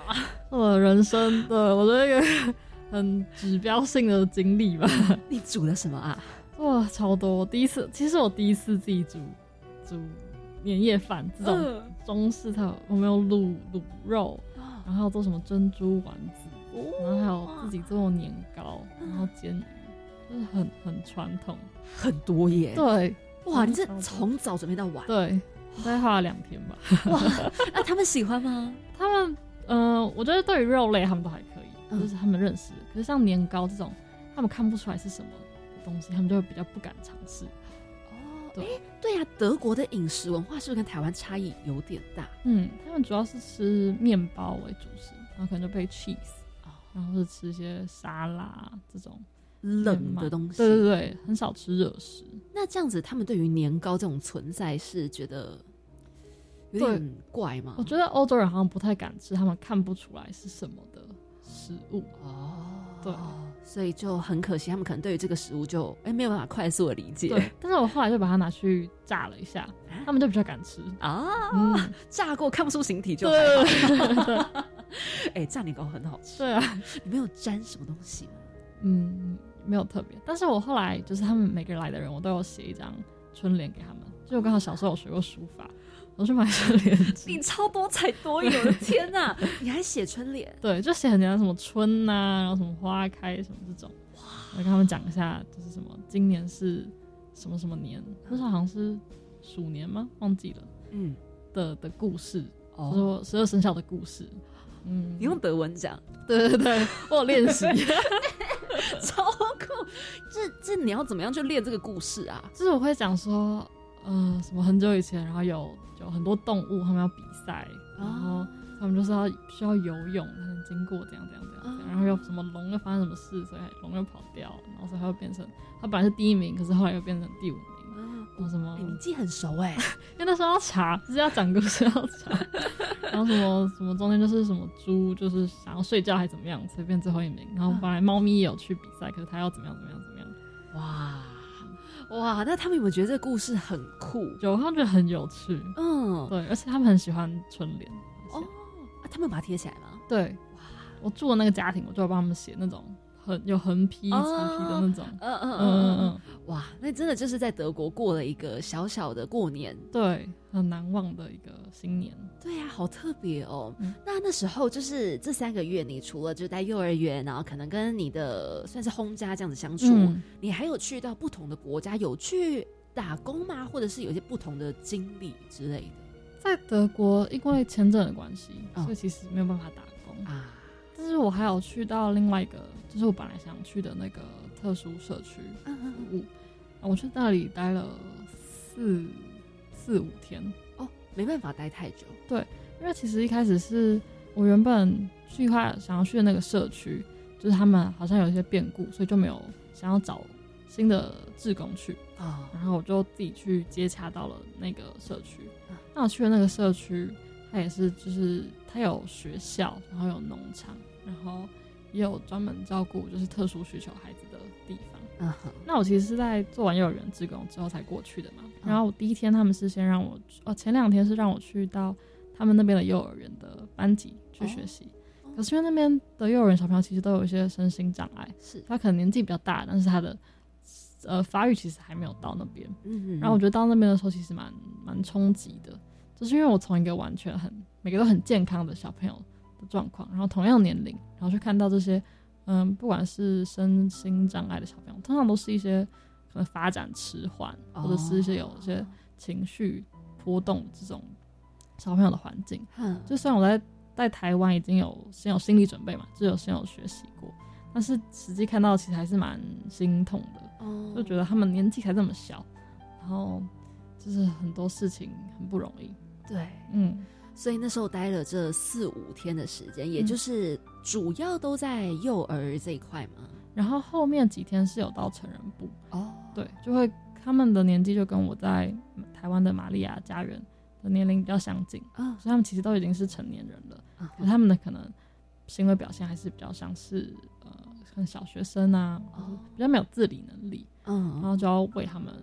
我人生的我觉得一个很指标性的经历吧。你煮了什么啊？哇，超多！第一次，其实我第一次自己煮煮年夜饭这种中式的，我们有卤卤肉，然后做什么珍珠丸子，然后还有自己做年糕，然后煎鱼，就是很很传统，很多耶。对，哇，你这从早准备到晚。对。大概花了两天吧。哇，那他们喜欢吗？他们，嗯，我觉得对于肉类他们都还可以，就是他们认识。可是像年糕这种，他们看不出来是什么东西，他们就会比较不敢尝试。哦，对，对呀，德国的饮食文化是不是跟台湾差异有点大？嗯，他们主要是吃面包为主食，然后可能就配 cheese，然后是吃一些沙拉这种。冷的东西，对对对，很少吃热食。那这样子，他们对于年糕这种存在是觉得有点怪吗？我觉得欧洲人好像不太敢吃，他们看不出来是什么的食物哦。对，所以就很可惜，他们可能对于这个食物就哎没有办法快速的理解。对，但是我后来就把它拿去炸了一下，他们就比较敢吃啊。炸过看不出形体就还好。哎，炸年糕很好吃。对啊，你没有沾什么东西吗？嗯。没有特别，但是我后来就是他们每个人来的人，我都有写一张春联给他们。就我刚好小时候有学过书法，我去买春联。你超多才多艺的天哪！你还写春联？对，就写很简单，什么春呐，然后什么花开什么这种。哇！我跟他们讲一下，就是什么今年是什么什么年，那时候好像是鼠年吗？忘记了。嗯。的的故事，说十二生肖的故事。嗯。你用德文讲？对对对，我有练习。超酷！这这你要怎么样去练这个故事啊？就是我会讲说，呃，什么很久以前，然后有有很多动物，他们要比赛，然后他们就是要需要游泳才能经过，这样这样这样，然后又什么龙又发生什么事，所以龙又跑掉，然后所以它又变成，它本来是第一名，可是后来又变成第五名。哦，什么？你记很熟哎，因为那时候要查，就是要讲故事要查。然后什么什么中间就是什么猪，就是想要睡觉还怎么样，随便最后一名。然后本来猫咪也有去比赛，可是它要怎么样怎么样怎么样。哇哇，那他们有没有觉得这个故事很酷？有，他们觉得很有趣。嗯，对，而且他们很喜欢春联。哦，啊他们把它贴起来吗？对。哇，我住的那个家庭，我就要帮他们写那种。很有横批、长批的那种，嗯嗯嗯嗯嗯，哇，那真的就是在德国过了一个小小的过年，对，很难忘的一个新年。对呀，好特别哦。那那时候就是这三个月，你除了就在幼儿园，然后可能跟你的算是轰家这样子相处，你还有去到不同的国家，有去打工吗？或者是有一些不同的经历之类的？在德国，因为签证的关系，所以其实没有办法打工啊。但是我还有去到另外一个。就是我本来想去的那个特殊社区服务，我去那里待了四四五天哦，没办法待太久。对，因为其实一开始是我原本计划想要去的那个社区，就是他们好像有一些变故，所以就没有想要找新的志工去啊。然后我就自己去接洽到了那个社区。那我去的那个社区，它也是就是它有学校，然后有农场，然后。也有专门照顾就是特殊需求孩子的地方。嗯哼，那我其实是在做完幼儿园志工之后才过去的嘛。然后我第一天他们是先让我，哦，前两天是让我去到他们那边的幼儿园的班级去学习。可是因为那边的幼儿园小朋友其实都有一些身心障碍，是他可能年纪比较大，但是他的呃发育其实还没有到那边。嗯嗯。然后我觉得到那边的时候其实蛮蛮冲击的，就是因为我从一个完全很每个都很健康的小朋友。的状况，然后同样年龄，然后去看到这些，嗯，不管是身心障碍的小朋友，通常都是一些可能发展迟缓，或者是一些有一些情绪波动这种小朋友的环境。嗯，就虽然我在在台湾已经有先有心理准备嘛，就有先有学习过，但是实际看到其实还是蛮心痛的。哦，就觉得他们年纪才这么小，然后就是很多事情很不容易。对，嗯。所以那时候待了这四五天的时间，也就是主要都在幼儿这一块嘛。然后后面几天是有到成人部。哦，对，就会他们的年纪就跟我在台湾的玛利亚家园的年龄比较相近，啊所以他们其实都已经是成年人了，啊可他们的可能行为表现还是比较像是呃，像小学生啊，哦。比较没有自理能力，嗯。然嗯后就要为他们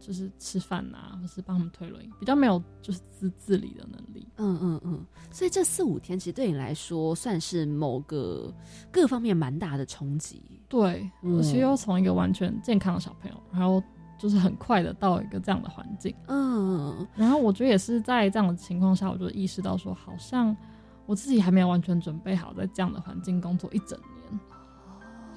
就是吃饭啊，或是帮他们推轮椅，比较没有就是自自理的能力。嗯嗯嗯，所以这四五天其实对你来说算是某个各方面蛮大的冲击。对，我其实又从一个完全健康的小朋友，然后就是很快的到一个这样的环境，嗯。然后我觉得也是在这样的情况下，我就意识到说，好像我自己还没有完全准备好在这样的环境工作一整年，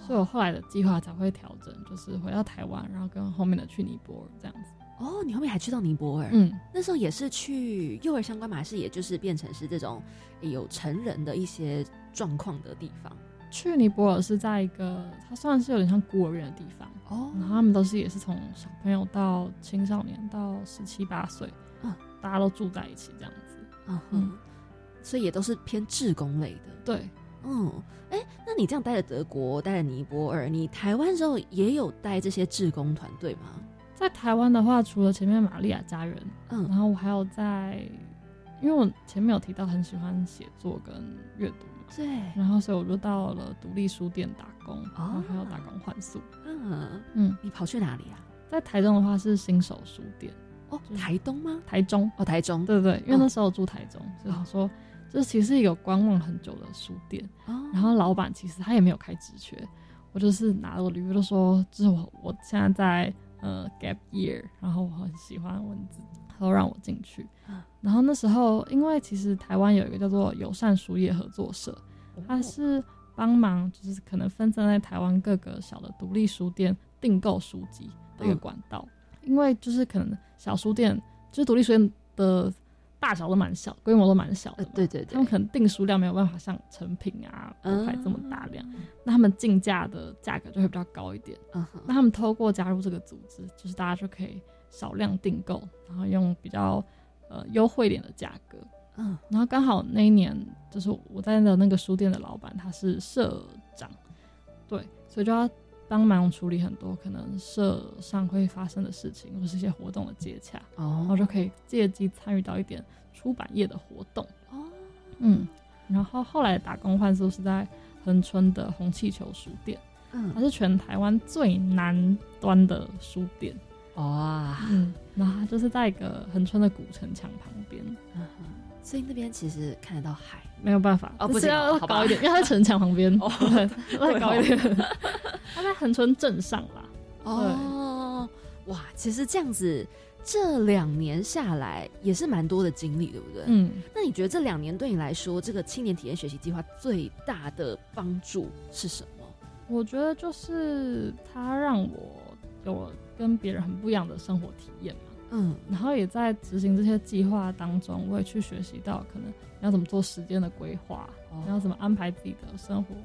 所以我后来的计划才会调整，就是回到台湾，然后跟后面的去尼泊尔这样子。哦，你后面还去到尼泊尔，嗯，那时候也是去幼儿相关嘛，还是也就是变成是这种有成人的一些状况的地方？去尼泊尔是在一个它算是有点像孤儿院的地方，哦然后他们都是也是从小朋友到青少年到十七八岁，嗯大家都住在一起这样子。嗯嗯哼，所以也都是偏志工类的。对，嗯，哎、那你这样待了德国，待了尼泊尔，你台湾时候也有带这些志工团队吗？在台湾的话，除了前面玛利亚家人，嗯，然嗯后我还有在，因为我前面有提到很喜欢写作跟阅读嘛，对，然后所以我就到了独立书店打工，哦然后还有打工换宿。嗯，嗯，你跑去哪里啊？在台中的话是新手书店，哦，台东吗？台中，哦，台中。对对对，因为嗯那时候住台中，所以想说这其实是一个观望很久的书店，哦，然后老板其实他也没有开职缺，我就是拿了我履历就说，就是我我现在在呃 gap year，然后我很喜欢文字，他都让我进去嗯。然后那时候因为其实台湾有一个叫做友善书业合作社，它是帮忙就是可能分散在台湾各个小的独立书店订购书籍的一个嗯。管道，因为就是可能小书店就是独立书店的大小都蛮小，规模都蛮小的对对对。他们可能订书量没有办法像成品啊、嗯。国牌这么大量，那他们进价的价格就会比较高一点。嗯哼，那他们透过加入这个组织，就是大家就可以少量订购，然后用比较呃优惠一点的价格。嗯。然后刚好那一年，就是我在的那个书店的老板他是社长，对，所以就要帮忙处理很多可能社上会发生的事情，或是一些活动的接洽，然后哦就可以借机参与到一点出版业的活动。哦，嗯，然后后来打工换宿是在恒春的红气球书店，嗯。它嗯，是全台湾最南端的书店。哇，嗯，然后它就是在一个恒春的古城墙旁边，所以那边其实看得到海。没有办法，哦不是要高一点，因为它在城墙旁边，哦，再高一点。它在横村镇上啦，哦，哇，其实这样子这两年下来也是蛮多的经历，对不对？。嗯，那你觉得这两年对你来说，这个青年体验学习计划最大的帮助是什么？我觉得就是它让我有跟别人很不一样的生活体验嘛。嗯。然后也在执行这些计划当中，我也去学习到可能你要怎么做时间的规划，哦。你要怎么安排自己的生活，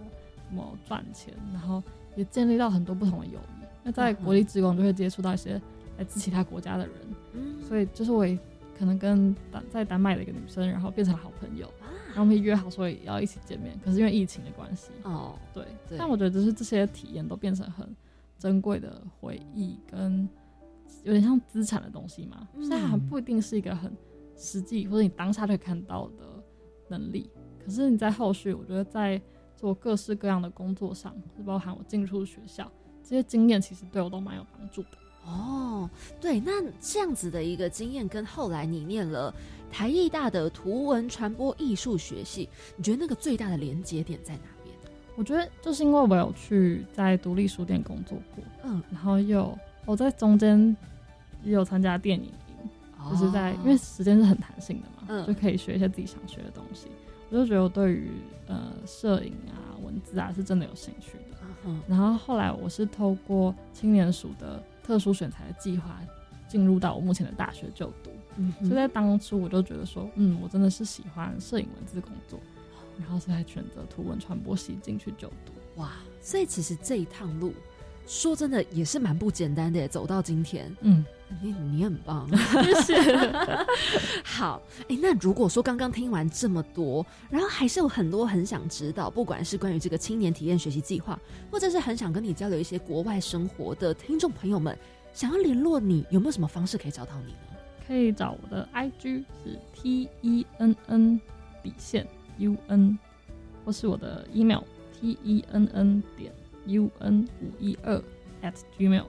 怎么赚钱，然后也建立到很多不同的友谊。那在国立职工就会接触到一些来自其他国家的人，嗯，所以就是我也可能跟丹在丹麦的一个女生，然后变成了好朋友，啊。然后我们约好说也要一起见面，可是因为疫情的关系，哦，对，对。但我觉得就是这些体验都变成很珍贵的回忆，跟有点像资产的东西嘛。嗯虽然它不一定是一个很实际或者你当下就可以看到的能力，可是你在后续，我觉得在做各式各样的工作上，是包含我进出学校这些经验，其实对我都蛮有帮助的。哦，对，那这样子的一个经验，跟后来你念了台艺大的图文传播艺术学系，你觉得那个最大的连接点在哪边？我觉得就是因为我有去在独立书店工作过，嗯，然后又我在中间也有参加电影营，就是在、因为时间是很弹性的嘛，嗯就可以学一些自己想学的东西。我就觉得我对于呃摄影啊、文字啊是真的有兴趣的。嗯然后后来我是透过青年署的特殊选材的计划进入到我目前的大学就读，嗯所以在当初我就觉得说，嗯，我真的是喜欢摄影文字工作，然后才选择图文传播系进去就读。哇，所以其实这一趟路说真的也是蛮不简单的，走到今天，嗯，你你很棒，谢谢。好，哎，那如果说刚刚听完这么多，然后还是有很多很想知道，不管是关于这个青年体验学习计划，或者是很想跟你交流一些国外生活的听众朋友们，想要联络你，有没有什么方式可以找到你呢？可以找我的 IG 是 T E N N 底线 U N，或是我的 email T E N N 点。U n 五一二 at gmail，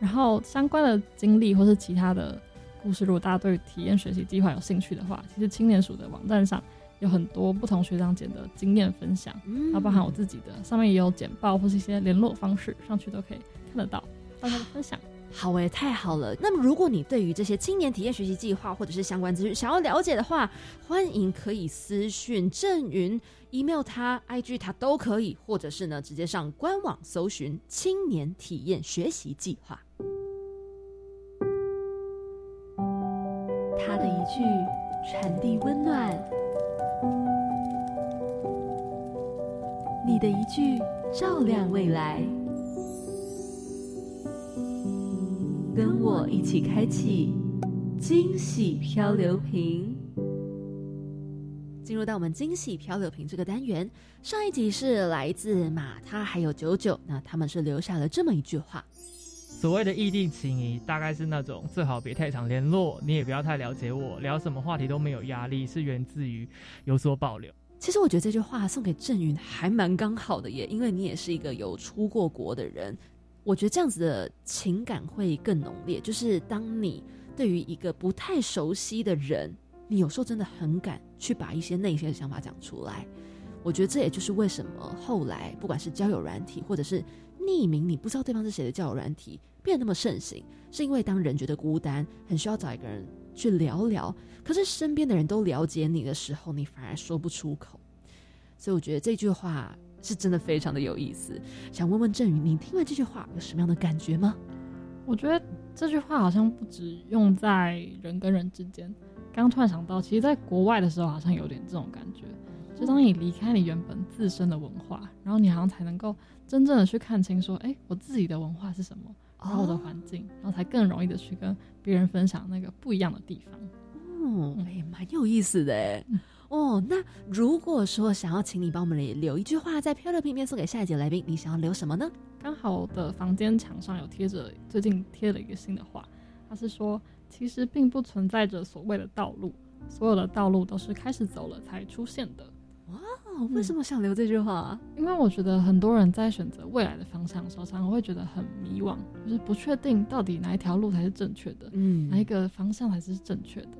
然后相关的经历或是其他的故事，如果大家对体验学习计划有兴趣的话，其实青年署的网站上有很多不同学长姐的经验分享，然后包含我自己的，上面也有简报或是一些联络方式，上去都可以看得到大家的分享。好诶，太好了。那么如果你对于这些青年体验学习计划或者是相关资讯想要了解的话，欢迎可以私讯郑云。email 他，IG 他都可以，或者是呢，直接上官网搜寻青年体验学习计划。他的一句传递温暖，你的一句照亮未来，跟我一起开启惊喜漂流瓶。进入到我们惊喜漂流瓶这个单元，上一集是来自马他还有九九，那他们是留下了这么一句话：所谓的异地情谊，大概是那种最好别太常联络，你也不要太了解我，聊什么话题都没有压力，是源自于有所保留。其实我觉得这句话送给郑云还蛮刚好的耶，因为你也是一个有出过国的人，我觉得这样子的情感会更浓烈。就是当你对于一个不太熟悉的人。你有时候真的很敢去把一些内心的想法讲出来，我觉得这也就是为什么后来不管是交友软体，或者是匿名你不知道对方是谁的交友软体变得那么盛行，是因为当人觉得孤单，很需要找一个人去聊聊，可是身边的人都了解你的时候，你反而说不出口。所以我觉得这句话是真的非常的有意思。想问问郑宇，你听完这句话有什么样的感觉吗？我觉得这句话好像不止用在人跟人之间。刚突然想到，其实在国外的时候，好像有点这种感觉。就当你离开你原本自身的文化，然后你好像才能够真正的去看清，说，哎，我自己的文化是什么，然后我的环境，然后才更容易的去跟别人分享那个不一样的地方。哦，哎，蛮有意思的哎。哦，那如果说想要请你帮我们留一句话在漂流瓶面送给下一节来宾，你想要留什么呢？刚好我的房间墙上有贴着最近贴了一个新的话，它是说。其实并不存在着所谓的道路，所有的道路都是开始走了才出现的。哇，为什么想留这句话？因为我觉得很多人在选择未来的方向的时候，常常会觉得很迷惘，就是不确定到底哪一条路才是正确的，嗯，哪一个方向才是正确的。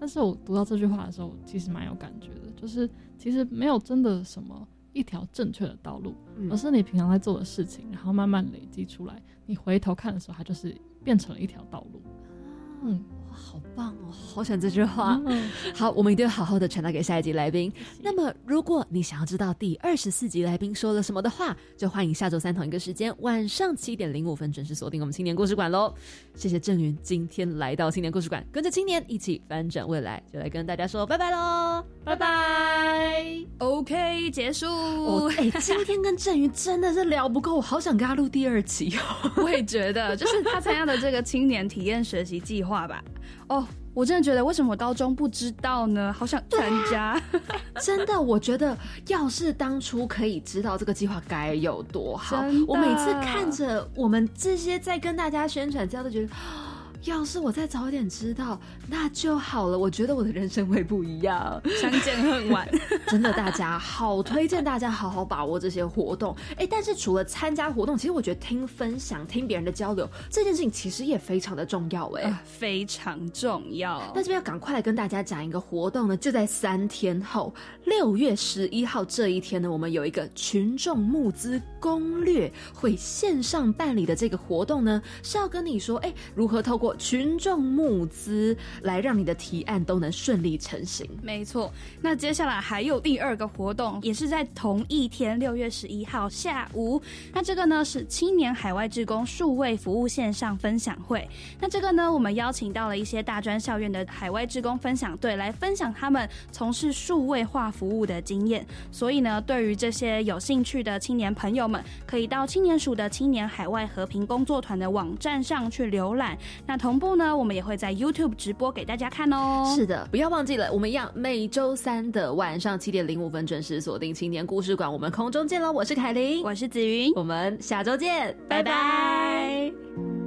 但是我读到这句话的时候，其实蛮有感觉的，就是其实没有真的什么一条正确的道路，而是你平常在做的事情，然后慢慢累积出来，你回头看的时候，它就是变成了一条道路。嗯，哇，好棒哦，好想这句话。好，我们一定要好好的传达给下一集来宾。那么，如果你想要知道第二十四集来宾说了什么的话，就欢迎下周三同一个时间，晚上七点零五分准时锁定我们青年故事馆喽。谢谢郑云今天来到青年故事馆，跟着青年一起翻转未来，就来跟大家说拜拜喽，拜拜。OK，结束。哎，今天跟郑云真的是聊不够，我好想跟他录第二集哦。我也觉得，就是他参加的这个青年体验学习计划。吧，哦，我真的觉得为什么我高中不知道呢？好想参加，真的，我觉得要是当初可以知道这个计划该有多好。我每次看着我们这些在跟大家宣传，这样都觉得。要是我再早点知道，那就好了。我觉得我的人生会不一样。相见恨晚，真的，大家好推荐大家好好把握这些活动。哎，但是除了参加活动，其实我觉得听分享、听别人的交流这件事情，其实也非常的重要。哎，非常重要。那这边要赶快来跟大家讲一个活动呢，就在三天后，六月十一号这一天呢，我们有一个群众募资攻略会线上办理的这个活动呢，是要跟你说，哎，如何透过群众募资来让你的提案都能顺利成型。没错，那接下来还有第二个活动，也是在同一天六月十一号下午。那这个呢是青年海外职工数位服务线上分享会。那这个呢，我们邀请到了一些大专校院的海外职工分享队来分享他们从事数位化服务的经验。所以呢，对于这些有兴趣的青年朋友们，可以到青年署的青年海外和平工作团的网站上去浏览。那同步呢，我们也会在 YouTube 直播给大家看哦。是的，不要忘记了，我们一样每周三的晚上七点零五分准时锁定青年故事馆，我们空中见喽！我是凯琳，我是子云，我们下周见，拜拜。